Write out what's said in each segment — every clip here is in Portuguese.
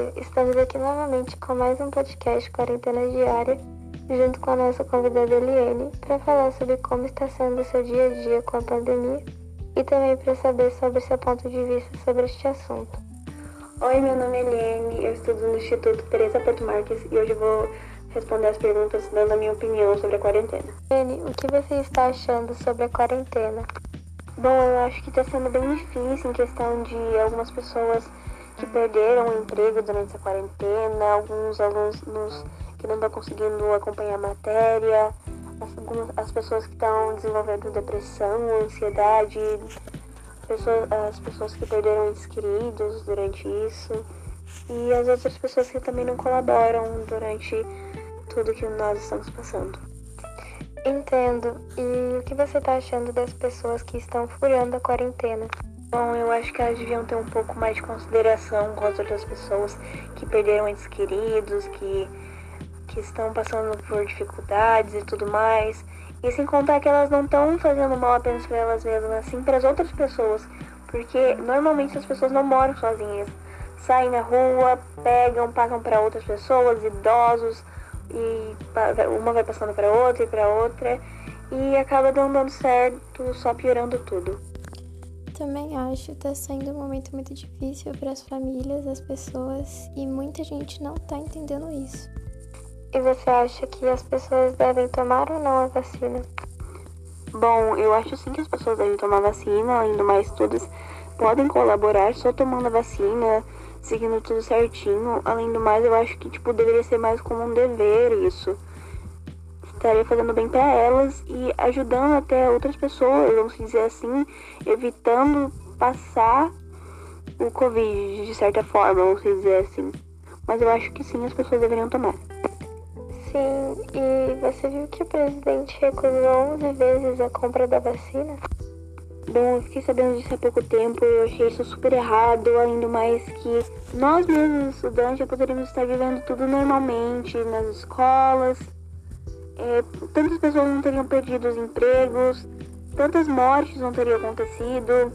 dia. Estamos aqui novamente com mais um podcast Quarentena Diária, junto com a nossa convidada Eliane, para falar sobre como está sendo o seu dia a dia com a pandemia e também para saber sobre seu ponto de vista sobre este assunto. Oi, meu nome é Eliane, eu estudo no Instituto Teresa Porto Marques e hoje vou responder as perguntas dando a minha opinião sobre a quarentena. Eliane, o que você está achando sobre a quarentena? Bom, eu acho que está sendo bem difícil em questão de algumas pessoas que perderam o emprego durante essa quarentena, alguns alunos que não estão conseguindo acompanhar a matéria, as, as pessoas que estão desenvolvendo depressão, ansiedade, pessoas, as pessoas que perderam entes queridos durante isso e as outras pessoas que também não colaboram durante tudo que nós estamos passando. Entendo. E o que você está achando das pessoas que estão furando a quarentena? Bom, eu acho que elas deviam ter um pouco mais de consideração com as outras pessoas que perderam entes queridos, que, que estão passando por dificuldades e tudo mais. E sem contar que elas não estão fazendo mal apenas para elas mesmas, assim para as outras pessoas. Porque normalmente as pessoas não moram sozinhas. Saem na rua, pegam, passam para outras pessoas, idosos, e uma vai passando para outra e para outra e acaba não dando certo, só piorando tudo. Também acho que está sendo um momento muito difícil para as famílias, as pessoas e muita gente não está entendendo isso. E você acha que as pessoas devem tomar ou não a vacina? Bom, eu acho sim que as pessoas devem tomar vacina, além do mais, todas podem colaborar só tomando a vacina seguindo tudo certinho. Além do mais, eu acho que tipo deveria ser mais como um dever isso. Estaria fazendo bem para elas e ajudando até outras pessoas, vamos dizer assim, evitando passar o Covid de certa forma, vamos dizer assim. Mas eu acho que sim, as pessoas deveriam tomar. Sim, e você viu que o presidente recusou 11 vezes a compra da vacina? Bom, eu fiquei sabendo disso há pouco tempo, eu achei isso super errado, ainda mais que nós mesmos, estudantes, já poderíamos estar vivendo tudo normalmente nas escolas. É, tantas pessoas não teriam perdido os empregos, tantas mortes não teriam acontecido.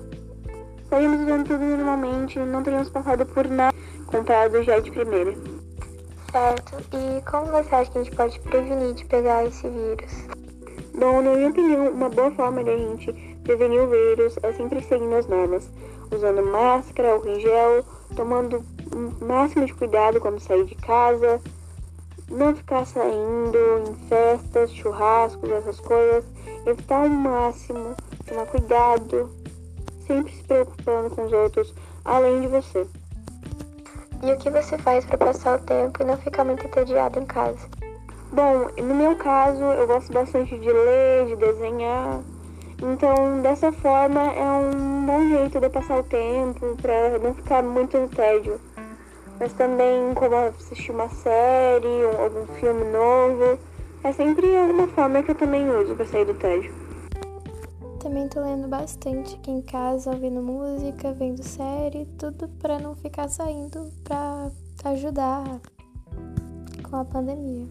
Estaríamos vivendo tudo normalmente, não teríamos passado por nada comprado já de primeira. Certo. E como você acha que a gente pode prevenir de pegar esse vírus? Bom, na minha opinião, uma boa forma de a gente prevenir o vírus é sempre seguindo as normas, usando máscara, álcool em gel, tomando o máximo de cuidado quando sair de casa, não ficar saindo em festas, churrascos, essas coisas, evitar ao máximo, tomar cuidado, sempre se preocupando com os outros, além de você. E o que você faz para passar o tempo e não ficar muito entediado em casa? Bom, no meu caso, eu gosto bastante de ler, de desenhar. Então, dessa forma, é um bom jeito de passar o tempo, para não ficar muito no tédio. Mas também, como assistir uma série, ou algum filme novo, é sempre uma forma que eu também uso para sair do tédio. Também tô lendo bastante aqui em casa, ouvindo música, vendo série, tudo para não ficar saindo para ajudar com a pandemia.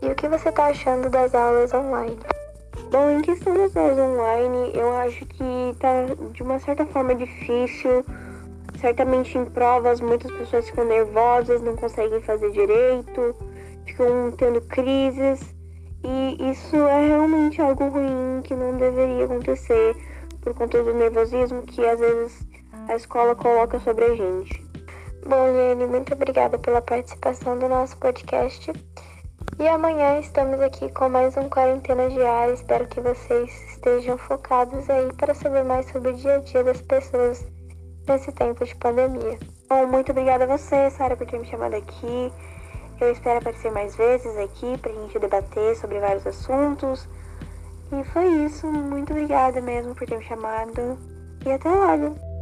E o que você está achando das aulas online? Bom, em questão das aulas online, eu acho que está de uma certa forma difícil. Certamente em provas muitas pessoas ficam nervosas, não conseguem fazer direito, ficam tendo crises. E isso é realmente algo ruim que não deveria acontecer por conta do nervosismo que às vezes a escola coloca sobre a gente. Bom, Liane, muito obrigada pela participação do nosso podcast. E amanhã estamos aqui com mais um Quarentena Diária. Espero que vocês estejam focados aí para saber mais sobre o dia a dia das pessoas nesse tempo de pandemia. Bom, muito obrigada a você, Sara, por ter me chamado aqui. Eu espero aparecer mais vezes aqui para a gente debater sobre vários assuntos. E foi isso. Muito obrigada mesmo por ter me chamado. E até logo!